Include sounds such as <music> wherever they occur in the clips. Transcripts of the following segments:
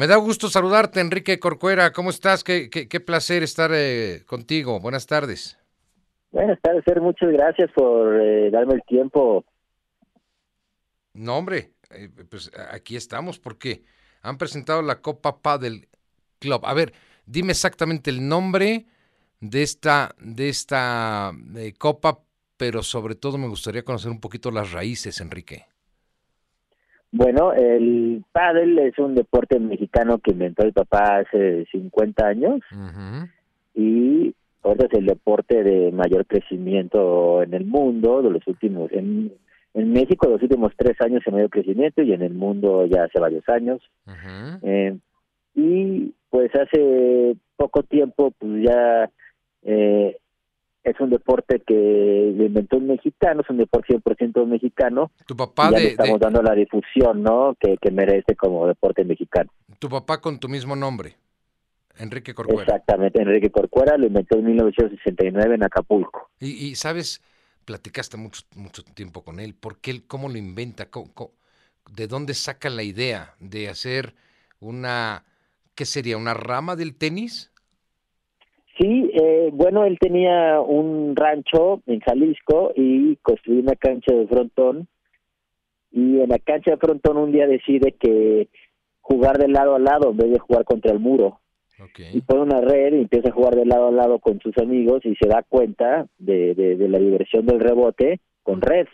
Me da gusto saludarte, Enrique Corcuera. ¿Cómo estás? Qué, qué, placer estar eh, contigo. Buenas tardes. Buenas tardes, Ser. Muchas gracias por eh, darme el tiempo. No, hombre, eh, pues aquí estamos porque han presentado la Copa Padel Club. A ver, dime exactamente el nombre de esta, de esta Copa, pero sobre todo me gustaría conocer un poquito las raíces, Enrique. Bueno, el pádel es un deporte mexicano que inventó el papá hace 50 años. Y ahora es el deporte de mayor crecimiento en el mundo de los últimos en en México los últimos tres años en mayor crecimiento y en el mundo ya hace varios años. Eh, y pues hace poco tiempo pues ya eh, es un deporte que inventó un mexicano, es un deporte 100% mexicano. Tu papá ya le estamos dando la difusión, ¿no? Que, merece como deporte mexicano. Tu papá con tu mismo nombre, Enrique Corcuera. Exactamente, Enrique Corcuera lo inventó en 1969 en Acapulco. Y, y sabes, platicaste mucho, mucho tiempo con él, ¿por qué, cómo lo inventa? de dónde saca la idea de hacer una, ¿qué sería? ¿Una rama del tenis? Sí, eh, bueno, él tenía un rancho en Jalisco y construyó una cancha de frontón. Y en la cancha de frontón un día decide que jugar de lado a lado en vez de jugar contra el muro. Y pone una red y empieza a jugar de lado a lado con sus amigos y se da cuenta de, de, la diversión del rebote con red.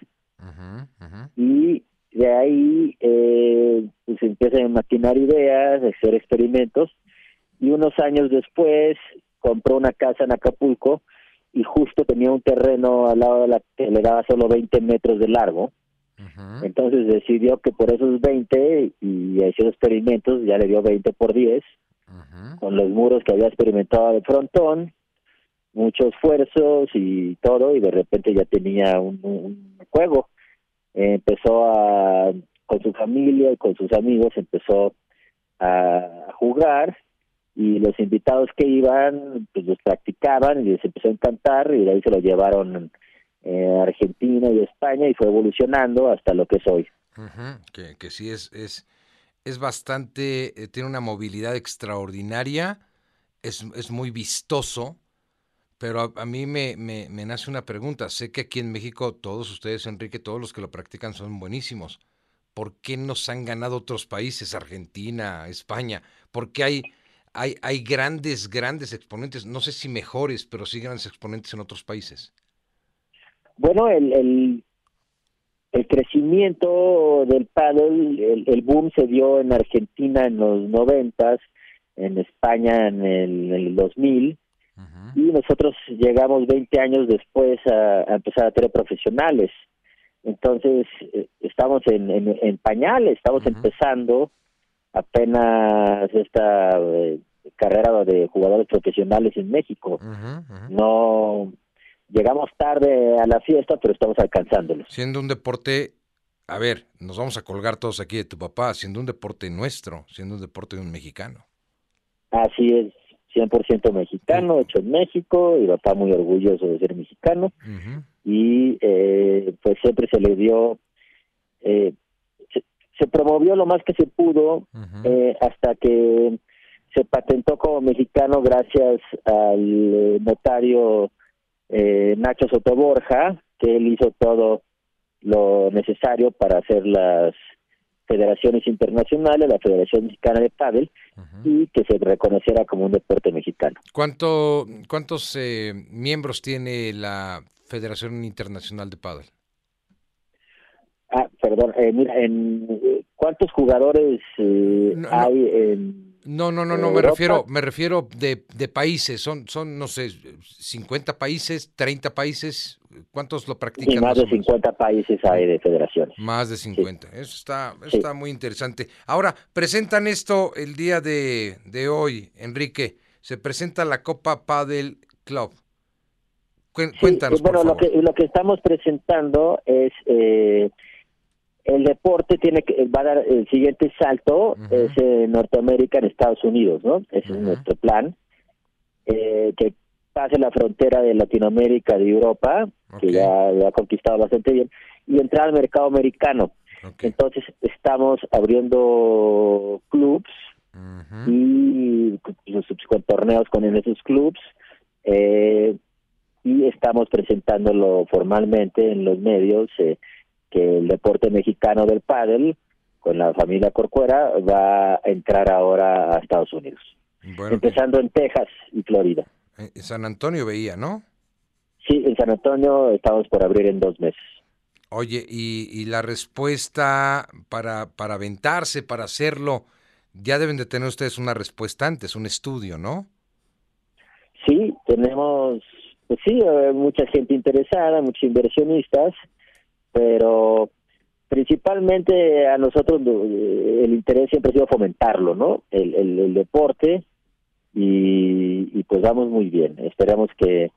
Y de ahí eh, pues empieza a maquinar ideas, a hacer experimentos y unos años después compró una casa en Acapulco y justo tenía un terreno al lado de la que le daba solo 20 metros de largo. Entonces decidió que por esos 20 y hizo experimentos, ya le dio 20 por 10, con los muros que había experimentado de frontón, muchos esfuerzos y todo, y de repente ya tenía un, juego. empezó a, con su familia y con sus amigos, empezó a jugar y los invitados que iban pues los practicaban y les empezó a encantar y de ahí se lo llevaron eh, a Argentina y España y fue evolucionando hasta lo que es hoy. que, que sí es, es, es bastante, eh, tiene una movilidad extraordinaria, es, es muy vistoso, pero a, mí me, me, me, nace una pregunta. Sé que aquí en México todos ustedes, Enrique, todos los que lo practican son buenísimos. ¿Por qué nos han ganado otros países, Argentina, España? ¿Por qué hay hay, hay grandes, grandes exponentes, no sé si mejores, pero sí grandes exponentes en otros países. Bueno, el, el, el crecimiento del paddle, el, boom se dio en Argentina en los noventas, en España en el, el 2000, y nosotros llegamos 20 años después a, empezar a tener profesionales. Entonces, eh, estamos en, en, pañales, estamos empezando apenas esta eh, carrera de jugadores profesionales en México. No llegamos tarde a la fiesta, pero estamos alcanzándolo. Siendo un deporte, a ver, nos vamos a colgar todos aquí de tu papá, siendo un deporte nuestro, siendo un deporte de un mexicano. Así es, 100% mexicano, hecho en México, y papá muy orgulloso de ser mexicano. Y eh, pues siempre se le dio eh, se promovió lo más que se pudo eh, hasta que se patentó como mexicano gracias al notario eh, Nacho Sotoborja, que él hizo todo lo necesario para hacer las federaciones internacionales, la Federación Mexicana de Pádel, y que se reconociera como un deporte mexicano. ¿Cuánto, ¿Cuántos eh, miembros tiene la Federación Internacional de Pádel? Ah, perdón, eh, mira, en, ¿cuántos jugadores eh, hay en no, no, no, no, me refiero, me refiero de, de, países, son, son, no sé, 50 países, 30 países, ¿cuántos lo practican? más, de 50 países hay de federaciones. Más de 50, eso está, está muy interesante. Ahora, presentan esto el día de, de hoy, Enrique, se presenta la Copa Padel Club. Cuéntanos, bueno, Lo, que, lo que estamos presentando es... Eh, el deporte tiene que va a dar el siguiente salto es en Norteamérica en Estados Unidos no ese es nuestro plan eh, que pase la frontera de Latinoamérica de Europa que ya lo ha conquistado bastante bien y entrar al mercado americano. Entonces estamos abriendo clubs torneos con esos clubs eh, y estamos presentándolo formalmente en los medios eh, que el deporte mexicano del pádel con la familia Corcuera va a entrar ahora a Estados Unidos. empezando en Texas y Florida. En San Antonio veía, ¿no? Sí, en San Antonio estamos por abrir en dos meses. Oye, y, la respuesta para, para aventarse, para hacerlo, ya deben de tener ustedes una respuesta antes, un estudio, ¿no? Sí, tenemos, pues sí, eh, mucha gente interesada, muchos inversionistas, pero principalmente a nosotros eh, el interés siempre ha sido fomentarlo, ¿no? El, el, deporte y, y, pues vamos muy bien. Esperamos que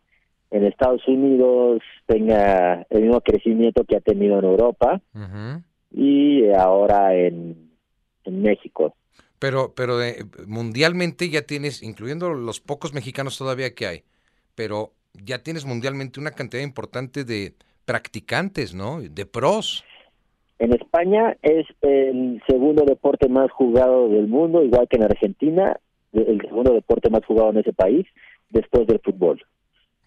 en Estados Unidos tenga el mismo crecimiento que ha tenido en Europa y ahora en, en México. Pero, pero eh, mundialmente ya tienes, incluyendo los pocos mexicanos todavía que hay, pero ya tienes mundialmente una cantidad importante de practicantes, ¿no? De pros. En España es el segundo deporte más jugado del mundo, igual que en Argentina, el segundo deporte más jugado en ese país, después del fútbol.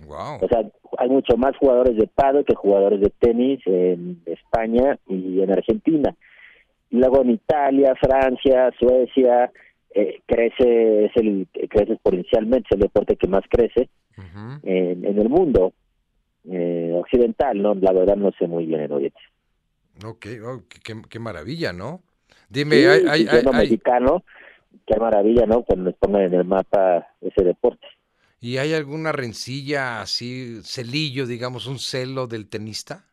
O sea, hay mucho más jugadores de pádel que jugadores de tenis en España y en Argentina. Y luego en Italia, Francia, Suecia, eh, crece, es el, crece exponencialmente, es el deporte que más crece en, el mundo eh, occidental, ¿no? La verdad no sé muy bien en Oriente. Ok, oh, qué, maravilla, ¿no? Dime, hay, hay, hay, mexicano, qué maravilla, ¿no? Cuando nos pongan en el mapa ese deporte. ¿Y hay alguna rencilla así, celillo, digamos, un celo del tenista?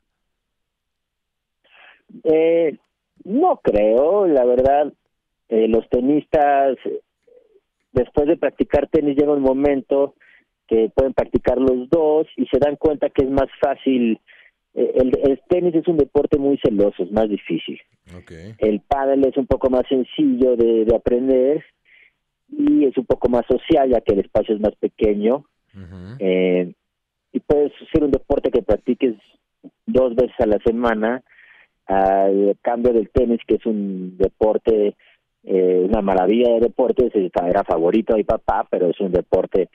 Eh, no creo, la verdad, eh, los tenistas, después de practicar tenis, llega un momento que pueden practicar los dos y se dan cuenta que es más fácil. Eh, el, tenis es un deporte muy celoso, es más difícil. El pádel es un poco más sencillo de, de aprender y es un poco más social ya que el espacio es más pequeño eh, y puedes ser un deporte que practiques dos veces a la semana al cambio del tenis que es un deporte eh, una maravilla de deportes era favorito de mi papá pero es un deporte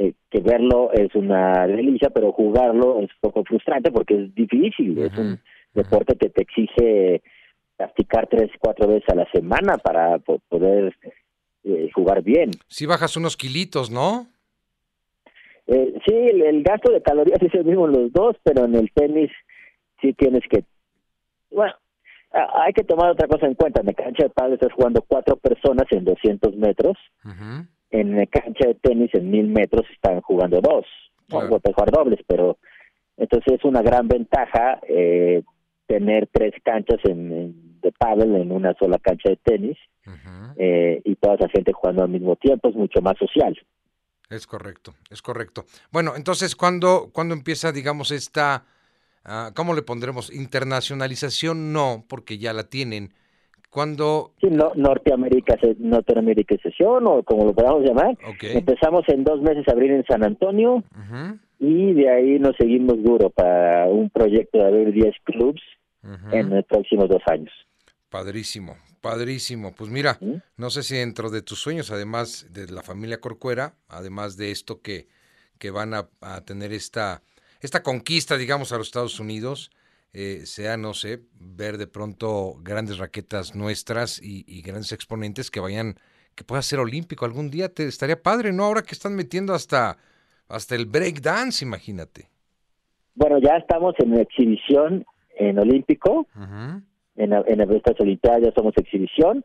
eh, que verlo es una delicia pero jugarlo es un poco frustrante porque es difícil es un deporte que te exige practicar tres cuatro veces a la semana para poder eh, jugar bien. Si bajas unos kilitos, ¿no? Eh, sí, el, gasto de calorías <laughs> es el mismo en los dos, pero en el tenis sí tienes que... Bueno, hay que tomar otra cosa en cuenta. En la cancha de pádel estás jugando cuatro personas en 200 metros. En la cancha de tenis en 1000 metros están jugando dos. Claro. No, jugar dobles, pero entonces es una gran ventaja eh, tener tres canchas en, de pádel en una sola cancha de tenis eh, y toda esa gente jugando al mismo tiempo es mucho más social. Es correcto, es correcto. Bueno, entonces, ¿cuándo, ¿cuándo empieza, digamos, esta, uh, ¿cómo le pondremos? Internacionalización no, porque ya la tienen. ¿Cuándo? Sí, no, Norteamérica, Norteamericación o como lo podamos llamar. Empezamos en dos meses a abrir en San Antonio y de ahí nos seguimos duro para un proyecto de abrir 10 clubs en los próximos dos años. Padrísimo, padrísimo. Pues mira, no sé si dentro de tus sueños, además de la familia Corcuera, además de esto que, que van a, tener esta, esta conquista, digamos, a los Estados Unidos, eh, sea, no sé, ver de pronto grandes raquetas nuestras y, grandes exponentes que vayan, que pueda ser olímpico algún día, te estaría padre, ¿no? Ahora que están metiendo hasta, hasta el break dance, imagínate. Bueno, ya estamos en exhibición en Olímpico. En, en estas Olimpiadas ya somos exhibición.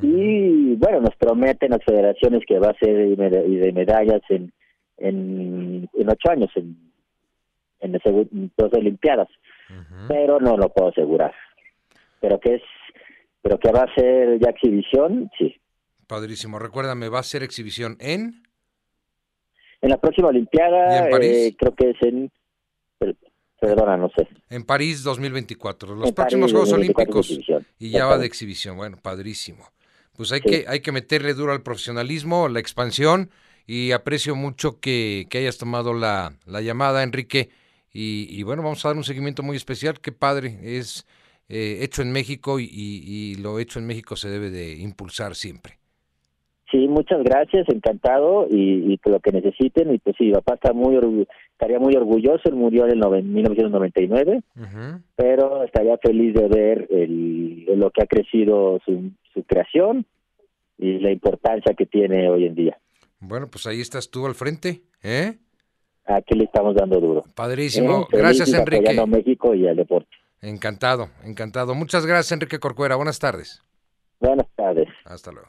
Y bueno, nos prometen las federaciones que va a ser y de medallas en, en, ocho años, en, en, dos Olimpiadas. Pero no lo puedo asegurar. Pero que es, pero que va a ser ya exhibición, sí. Padrísimo. Recuérdame, ¿va a ser exhibición en? En la próxima Olimpiada, eh, creo que es en Perdona, no sé. En París 2024, los próximos Juegos Olímpicos y ya va de exhibición. Bueno, padrísimo. Pues hay que hay que meterle duro al profesionalismo, la expansión y aprecio mucho que, hayas tomado la, llamada, Enrique. Y, bueno, vamos a dar un seguimiento muy especial. Qué padre, es eh, hecho en México y, y, lo hecho en México se debe de impulsar siempre. Sí, muchas gracias, encantado y, y lo que necesiten. Y pues sí, papá está muy estaría muy orgulloso, él murió en el 1999, pero estaría feliz de ver el, lo que ha crecido su, su creación y la importancia que tiene hoy en día. Bueno, pues ahí estás tú al frente, ¿eh? Aquí le estamos dando duro. Padrísimo. ¿Eh? Gracias, Enrique. A México y al deporte. Encantado, encantado. Muchas gracias, Enrique Corcuera. Buenas tardes. Buenas tardes. Hasta luego.